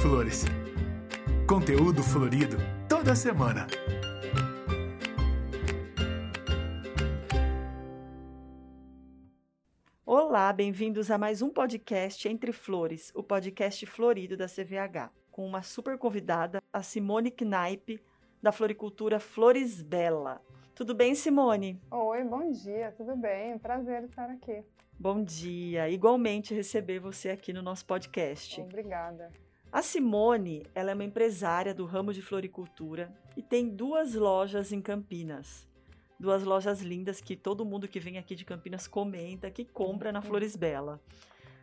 Flores. Conteúdo florido toda semana. Olá, bem-vindos a mais um podcast Entre Flores, o podcast florido da CVH, com uma super convidada, a Simone Knaip, da floricultura Flores Bela. Tudo bem, Simone? Oi, bom dia, tudo bem? Prazer estar aqui. Bom dia, igualmente receber você aqui no nosso podcast. Obrigada. A Simone, ela é uma empresária do ramo de floricultura e tem duas lojas em Campinas. Duas lojas lindas que todo mundo que vem aqui de Campinas comenta, que compra na Flores Bela.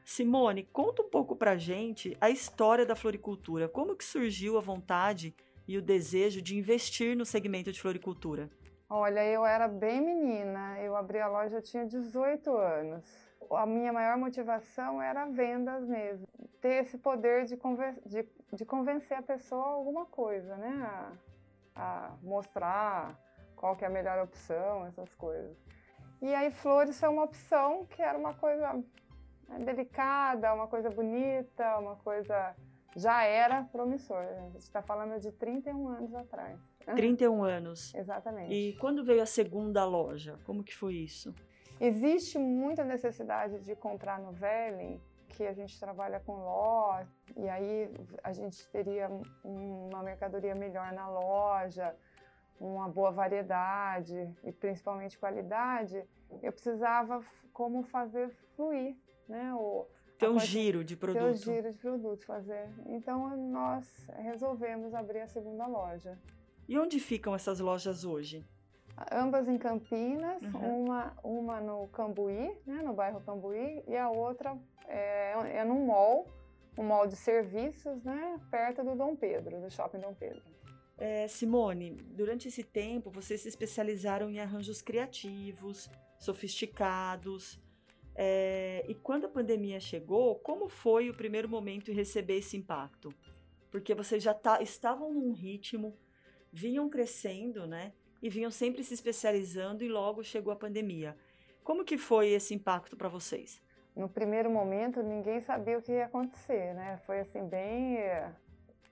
Simone, conta um pouco pra gente a história da floricultura. Como que surgiu a vontade e o desejo de investir no segmento de floricultura? Olha, eu era bem menina, eu abri a loja, eu tinha 18 anos. A minha maior motivação era vendas mesmo, ter esse poder de, conven de, de convencer a pessoa a alguma coisa, né? A, a, mostrar qual que é a melhor opção, essas coisas. E aí flores é uma opção que era uma coisa né, delicada, uma coisa bonita, uma coisa já era promissor. A gente está falando de 31 anos atrás. 31 anos. Exatamente. E quando veio a segunda loja, como que foi isso? Existe muita necessidade de comprar no Velen, que a gente trabalha com loja, e aí a gente teria uma mercadoria melhor na loja, uma boa variedade e principalmente qualidade. Eu precisava como fazer fluir, né? O, ter um giro de produto. Ter um giro de produto, fazer. Então nós resolvemos abrir a segunda loja. E onde ficam essas lojas hoje? Ambas em Campinas, uhum. uma, uma no Cambuí, né, no bairro Cambuí, e a outra é, é num mall, um mall de serviços, né, perto do Dom Pedro, do Shopping Dom Pedro. É, Simone, durante esse tempo vocês se especializaram em arranjos criativos, sofisticados. É, e quando a pandemia chegou, como foi o primeiro momento em receber esse impacto? Porque vocês já tá, estavam num ritmo vinham crescendo, né? E vinham sempre se especializando e logo chegou a pandemia. Como que foi esse impacto para vocês? No primeiro momento, ninguém sabia o que ia acontecer, né? Foi assim bem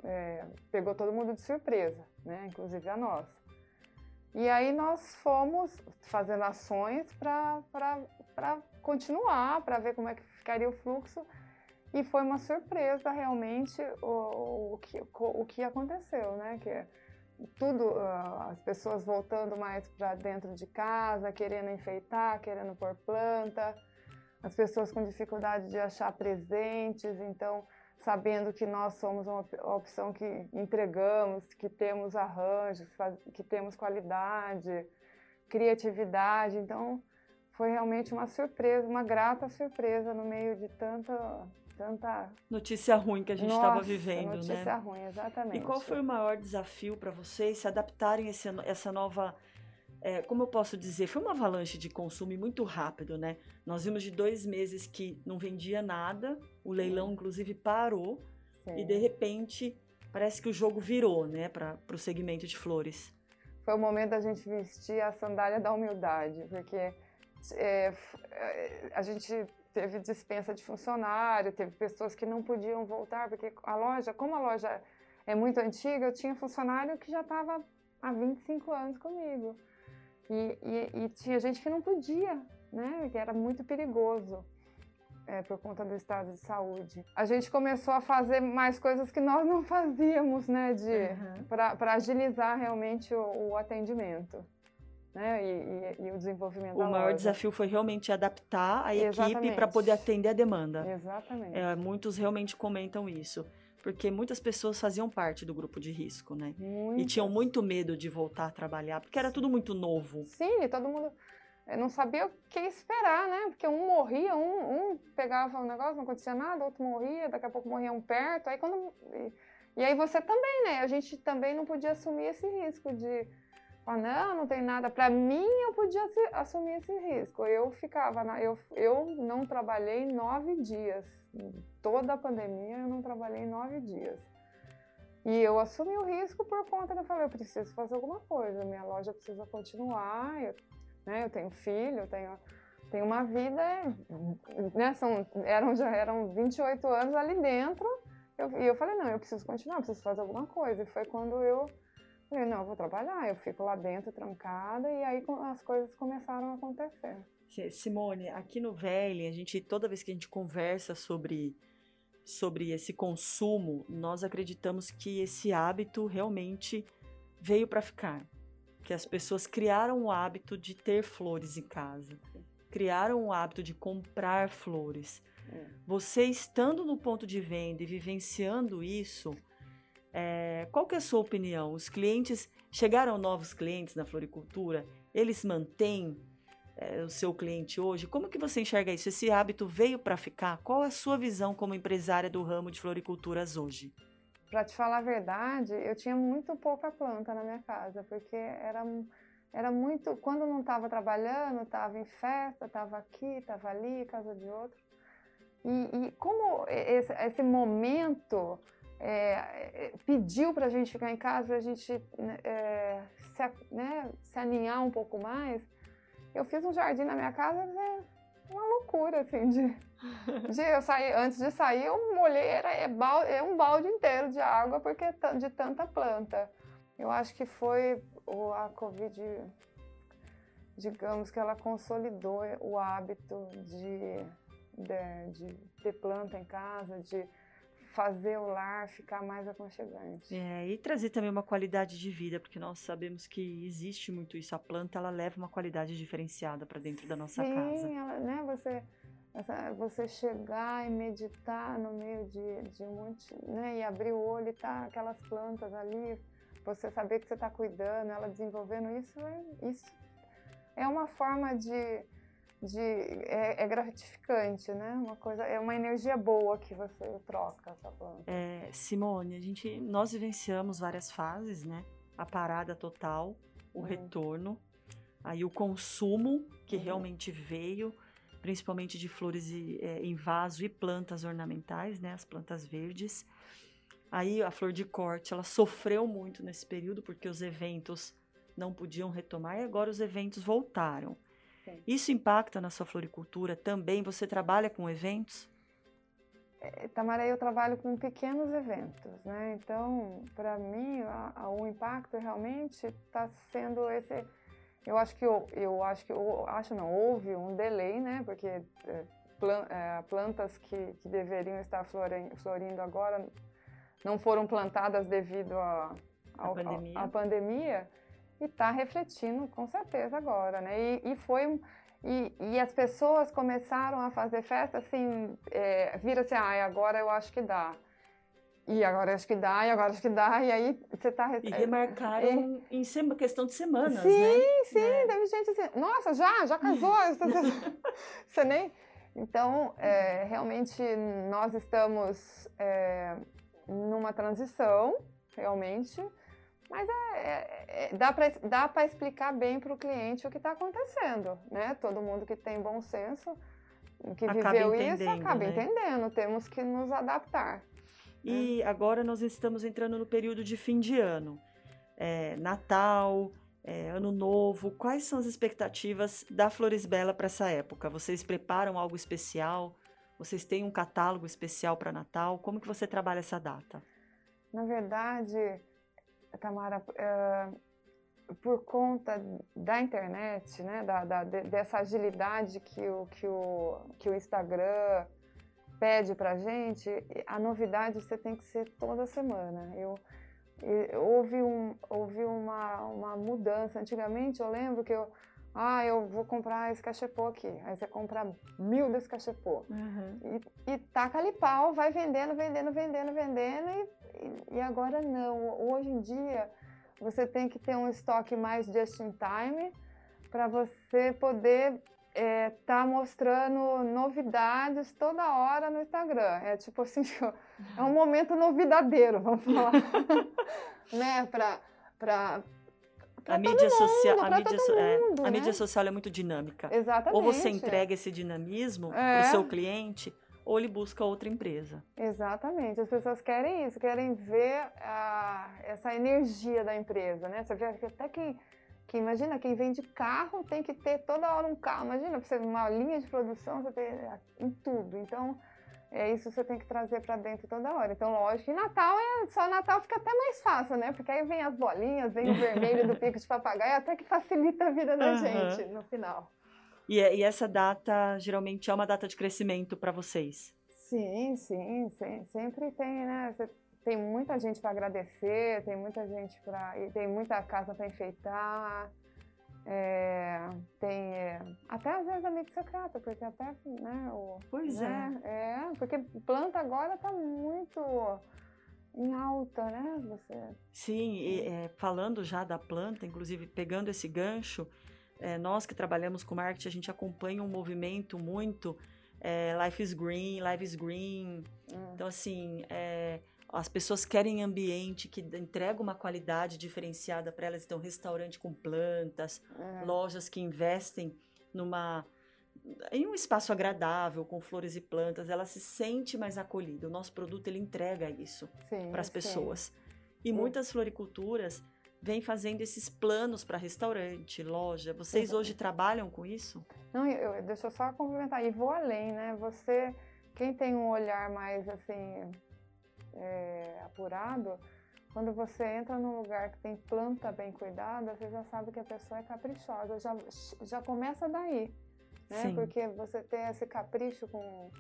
é, pegou todo mundo de surpresa, né? Inclusive a nós. E aí nós fomos fazendo ações para continuar, para ver como é que ficaria o fluxo. E foi uma surpresa realmente o, o, que, o que aconteceu, né? Que tudo, uh, as pessoas voltando mais para dentro de casa, querendo enfeitar, querendo pôr planta, as pessoas com dificuldade de achar presentes, então sabendo que nós somos uma opção que entregamos, que temos arranjos, que temos qualidade, criatividade, então foi realmente uma surpresa, uma grata surpresa no meio de tanta tanta notícia ruim que a gente estava vivendo, notícia né? Notícia ruim, exatamente. E qual foi o maior desafio para vocês se adaptarem a esse, essa nova é, como eu posso dizer, foi uma avalanche de consumo muito rápido, né? Nós vimos de dois meses que não vendia nada, o leilão inclusive parou Sim. e de repente parece que o jogo virou, né, para o segmento de flores. Foi o momento da gente vestir a sandália da humildade, porque é, a gente teve dispensa de funcionário, teve pessoas que não podiam voltar, porque a loja, como a loja é muito antiga, eu tinha funcionário que já estava há 25 anos comigo. E, e, e, tinha gente que não podia, né? Que era muito perigoso é, por conta do estado de saúde. A gente começou a fazer mais coisas que nós não fazíamos, né? De, uhum. Para agilizar realmente o, o atendimento né? E, e, e o desenvolvimento o da maior loja. desafio foi realmente adaptar a equipe para poder atender a demanda. Exatamente. É, muitos realmente comentam isso. Porque muitas pessoas faziam parte do grupo de risco, né? E tinham muito medo de voltar a trabalhar, porque era tudo muito novo. Sim, todo mundo não sabia o que esperar, né? Porque um morria, um, um pegava um negócio, não acontecia nada, outro morria, daqui a pouco morria um perto. Aí quando. E, e aí você também, né? A gente também não podia assumir esse risco de ah, não, não tem nada. Para mim, eu podia assumir esse risco. Eu ficava, na, eu, eu não trabalhei nove dias. Toda a pandemia, eu não trabalhei nove dias. E eu assumi o risco por conta eu falei, eu preciso fazer alguma coisa. Minha loja precisa continuar. Eu, né, eu tenho filho, eu tenho, tenho uma vida. Né, são, eram, já eram 28 anos ali dentro Eu, e eu falei, não, eu preciso continuar, eu preciso fazer alguma coisa. E foi quando eu falei, não, eu vou trabalhar. Eu fico lá dentro, trancada, e aí as coisas começaram a acontecer. Simone, aqui no Velho, a gente, toda vez que a gente conversa sobre, sobre esse consumo, nós acreditamos que esse hábito realmente veio para ficar. Que as pessoas criaram o hábito de ter flores em casa, criaram o hábito de comprar flores. É. Você estando no ponto de venda e vivenciando isso, é, qual que é a sua opinião? Os clientes chegaram novos clientes na floricultura? Eles mantêm é, o seu cliente hoje? Como que você enxerga isso? Esse hábito veio para ficar? Qual é a sua visão como empresária do ramo de floriculturas hoje? Para te falar a verdade, eu tinha muito pouca planta na minha casa, porque era, era muito. Quando não estava trabalhando, estava em festa, estava aqui, estava ali, casa de outro. E, e como esse, esse momento é, é pediu para a gente ficar em casa, para a gente né, é, se, né, se aninhar um pouco mais, eu fiz um jardim na minha casa, né, uma loucura, assim, de, de eu sair, antes de sair, eu molhei, era é, é um balde inteiro de água, porque de tanta planta. Eu acho que foi a Covid, digamos que ela consolidou o hábito de, de, de ter planta em casa, de fazer o lar ficar mais aconchegante. É, e trazer também uma qualidade de vida, porque nós sabemos que existe muito isso. A planta ela leva uma qualidade diferenciada para dentro da nossa Sim, casa. Sim, né? Você você chegar e meditar no meio de, de um monte, né? E abrir o olho e tá aquelas plantas ali, você saber que você está cuidando, ela desenvolvendo isso, é, isso é uma forma de de é, é, gratificante, né? Uma coisa é uma energia boa que você troca essa planta. É, Simone, a gente nós vivenciamos várias fases, né? A parada total, o uhum. retorno, aí o consumo que uhum. realmente veio, principalmente de flores e, é, em vaso e plantas ornamentais, né? As plantas verdes. Aí a flor de corte, ela sofreu muito nesse período porque os eventos não podiam retomar e agora os eventos voltaram. Isso impacta na sua floricultura também? Você trabalha com eventos? É, Tamara, eu trabalho com pequenos eventos, né? Então, para mim, a, a, o impacto realmente está sendo esse. Eu acho que eu, eu acho que eu acho não houve um delay, né? Porque é, plan, é, plantas que, que deveriam estar florindo, florindo agora não foram plantadas devido à pandemia. pandemia e está refletindo com certeza agora, né? E, e foi e, e, as pessoas começaram a fazer festa assim, é, vira assim, ah, agora eu acho que dá. E agora acho que dá, e agora acho que dá, e aí você está... E remarcaram é, em sema, questão de semanas, sim, né? Sim, sim, é. teve gente assim, nossa, já, já casou, você nem... Então, é, realmente, nós estamos é, numa transição, realmente, mas é, é, é dá para explicar bem para o cliente o que está acontecendo, né? Todo mundo que tem bom senso, que acaba viveu isso, acaba né? entendendo. Temos que nos adaptar. E né? agora nós estamos entrando no período de fim de ano. É, Natal, é, Ano Novo. Quais são as expectativas da Flores Bela para essa época? Vocês preparam algo especial? Vocês têm um catálogo especial para Natal? Como que você trabalha essa data? Na verdade, Tamara, uh, por conta da internet, né, da, da, dessa agilidade que o, que o, que o Instagram pede para gente, a novidade você tem que ser toda semana. Eu, eu houve um, houve uma, uma mudança. Antigamente eu lembro que eu ah, eu vou comprar esse cachepô aqui. Aí você compra mil desse cachepô. Uhum. E, e taca ali pau, vai vendendo, vendendo, vendendo, vendendo. E, e, agora não. Hoje em dia, você tem que ter um estoque mais just in time para você poder é, tá mostrando novidades toda hora no Instagram. É tipo assim, é um momento novidadeiro, vamos falar. né? Para a mídia social, a mídia, mundo, é, né? a mídia social é muito dinâmica. Exatamente. Ou você entrega esse dinamismo é. para o seu cliente, ou ele busca outra empresa. Exatamente. As pessoas querem isso, querem ver a, essa energia da empresa, né? Você vê até quem, que imagina quem vende carro tem que ter toda hora um carro. Imagina você uma linha de produção, você tem em tudo. Então é isso que você tem que trazer para dentro toda hora. Então, lógico que Natal é só Natal fica até mais fácil, né? Porque aí vem as bolinhas, vem o vermelho do pico de papagaio, até que facilita a vida da uhum. gente no final. E, e, essa data geralmente é uma data de crescimento para vocês? Sim, sim, sim, sempre tem, né? Tem muita gente para agradecer, tem muita gente para, tem muita casa para enfeitar. É, tem é, até às vezes amigo secreto, porque até, né, o, Pois né, é. É, porque planta agora tá muito em alta, né? Você... Sim, e, é, falando já da planta, inclusive pegando esse gancho, é, nós que trabalhamos com marketing, a gente acompanha um movimento muito é, Life is Green, Life is Green. Hum. Então, assim, é, as pessoas querem ambiente que entrega uma qualidade diferenciada para elas. Então, restaurante com plantas, é. lojas que investem numa em um espaço agradável com flores e plantas, ela se sente mais acolhida. O nosso produto ele entrega isso para as pessoas. E muitas floriculturas vêm fazendo esses planos para restaurante, loja. Vocês hoje trabalham com isso? Não, eu, deixa eu só complementar e vou além, né? Você, quem tem um olhar mais assim apurado, quando você entra num lugar que tem planta bem cuidada, você já sabe que a pessoa é caprichosa, já, já começa daí, né? Sim. Porque você tem esse capricho com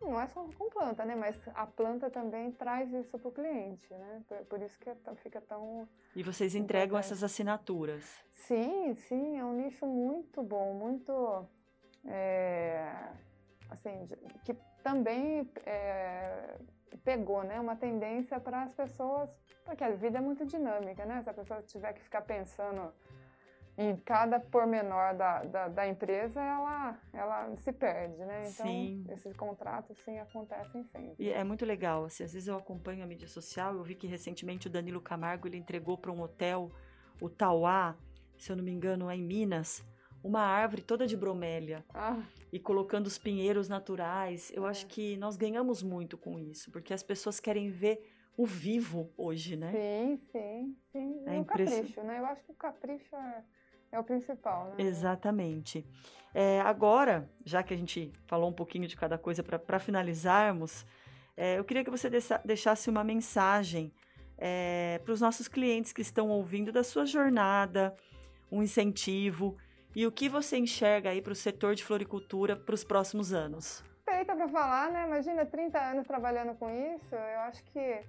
não é só com planta, né? Mas a planta também traz isso para o cliente, né? Por, por, isso que é fica tão. E vocês entregam importante. essas assinaturas? Sim, sim, é um nicho muito bom, muito. É, assim, que também é, pegou, né? Uma tendência para as pessoas, porque a vida é muito dinâmica, né? Se a pessoa tiver que ficar pensando em cada pormenor da, da, da, empresa, ela, ela se perde, né? Então, sim. esses contratos, sim, acontecem sempre. E é muito legal, assim, às vezes eu acompanho a mídia social, eu vi que recentemente o Danilo Camargo, ele entregou para um hotel, o Tauá, se eu não me engano, é em Minas, uma árvore toda de bromélia ah. e colocando os pinheiros naturais. Eu é. acho que nós ganhamos muito com isso, porque as pessoas querem ver o vivo hoje, né? Sim, sim, sim. É o capricho, né? Eu acho que o capricho é, é o principal, né? Exatamente. É, agora, já que a gente falou um pouquinho de cada coisa para finalizarmos, é, eu queria que você deixasse uma mensagem é, para os nossos clientes que estão ouvindo da sua jornada, um incentivo e o que você enxerga aí para o setor de floricultura para os próximos anos? Feita para falar, né? Imagina 30 anos trabalhando com isso. Eu acho que é,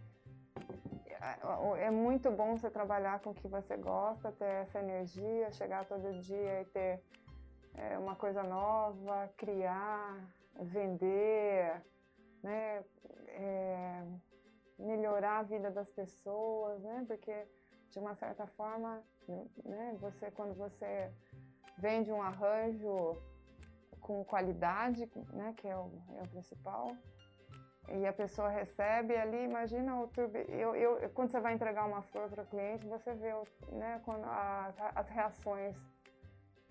é muito bom você trabalhar com o que você gosta, ter essa energia, chegar todo dia e ter é, uma coisa nova, criar, vender, né? É, melhorar a vida das pessoas, né? Porque de uma certa forma, né? Você quando você vende um arranjo com qualidade, né, que é o, é o principal, e a pessoa recebe ali, imagina o turbi... eu, eu, quando você vai entregar uma flor para o cliente, você vê né, quando as, as reações.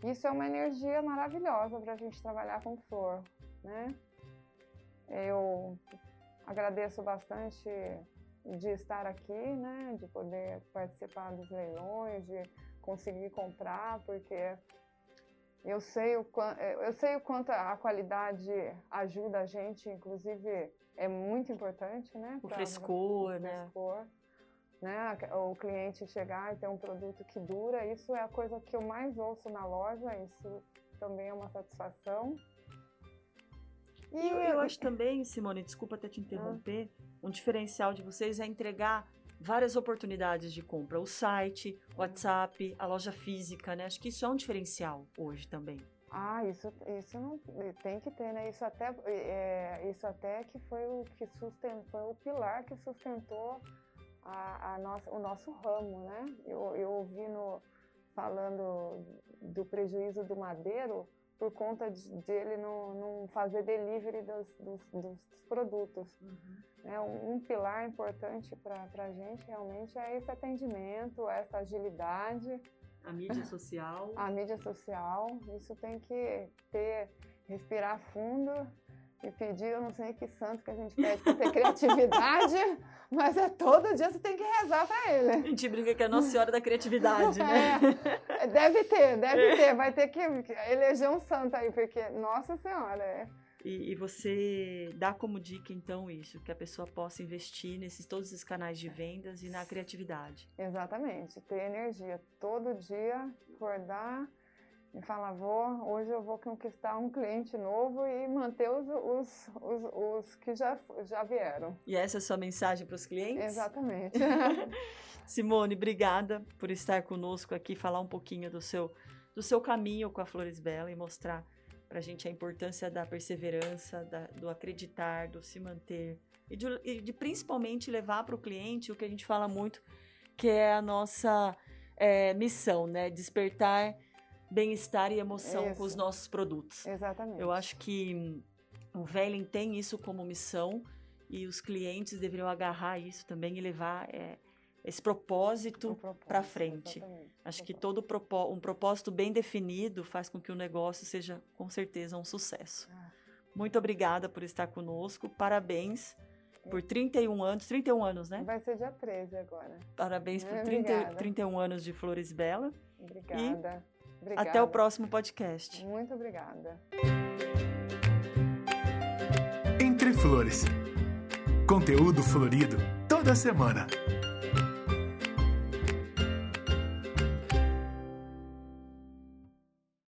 Isso é uma energia maravilhosa para a gente trabalhar com flor, né? Eu agradeço bastante de estar aqui, né, de poder participar dos leilões, de conseguir comprar, porque eu sei, o, é, eu sei o quanto a qualidade ajuda a gente, inclusive é muito importante, né? O frescor, o né? Frescor, né? O cliente chegar e ter um produto que dura, isso é a coisa que eu mais ouço na loja, isso também é uma satisfação. E eu, eu acho também, Simone, desculpa até te interromper, ah. um diferencial de vocês é entregar várias oportunidades de compra. O site, o WhatsApp, a loja física, né? Acho que isso é um diferencial hoje também. Ah, isso, isso não tem que ter, né? Isso até, é, isso até que foi o que sustentou, o pilar que sustentou a, a nossa, o nosso ramo, né? Eu, eu ouvi no, falando do prejuízo do madeiro por conta de, de ele não, não fazer delivery dos, dos, dos produtos. Uhum. É, um, um, pilar importante para a gente realmente é esse atendimento, essa agilidade. A mídia social. a mídia social, isso tem que ter, respirar fundo e pedir, eu não sei que santo que a gente pede para ter criatividade, mas é todo dia você tem que rezar para ele. A gente brinca que é a Nossa Senhora da Criatividade, né? É, deve ter, deve ter, vai ter que eleger um santo aí, porque Nossa Senhora, é E, e, você dá como dica, então, isso, que a pessoa possa investir nesses todos esses canais de vendas e na criatividade. Exatamente, ter energia todo dia, acordar e falar, vou, hoje eu vou conquistar um cliente novo e manter os, os, os, os que já, já vieram. E essa é a sua mensagem para os clientes? Exatamente. Simone, obrigada por estar conosco aqui, falar um pouquinho do seu, do seu caminho com a Flores Bela e mostrar para a gente a importância da perseverança, da, do acreditar, do se manter e de, e de principalmente levar para o cliente o que a gente fala muito, que é a nossa é, missão, né? Despertar bem-estar e emoção isso. com os nossos produtos. Exatamente. Eu acho que o Velen tem isso como missão e os clientes deveriam agarrar isso também e levar é, esse propósito, propósito para frente. Exatamente. Acho que todo propó um propósito bem definido faz com que o negócio seja, com certeza, um sucesso. Ah. Muito obrigada por estar conosco. Parabéns por 31 anos. 31 anos, né? Vai ser dia 13 agora. Parabéns por 30, 31 anos de Flores Bela. Obrigada. E obrigada. Até o próximo podcast. Muito obrigada. Entre Flores. Conteúdo florido toda semana.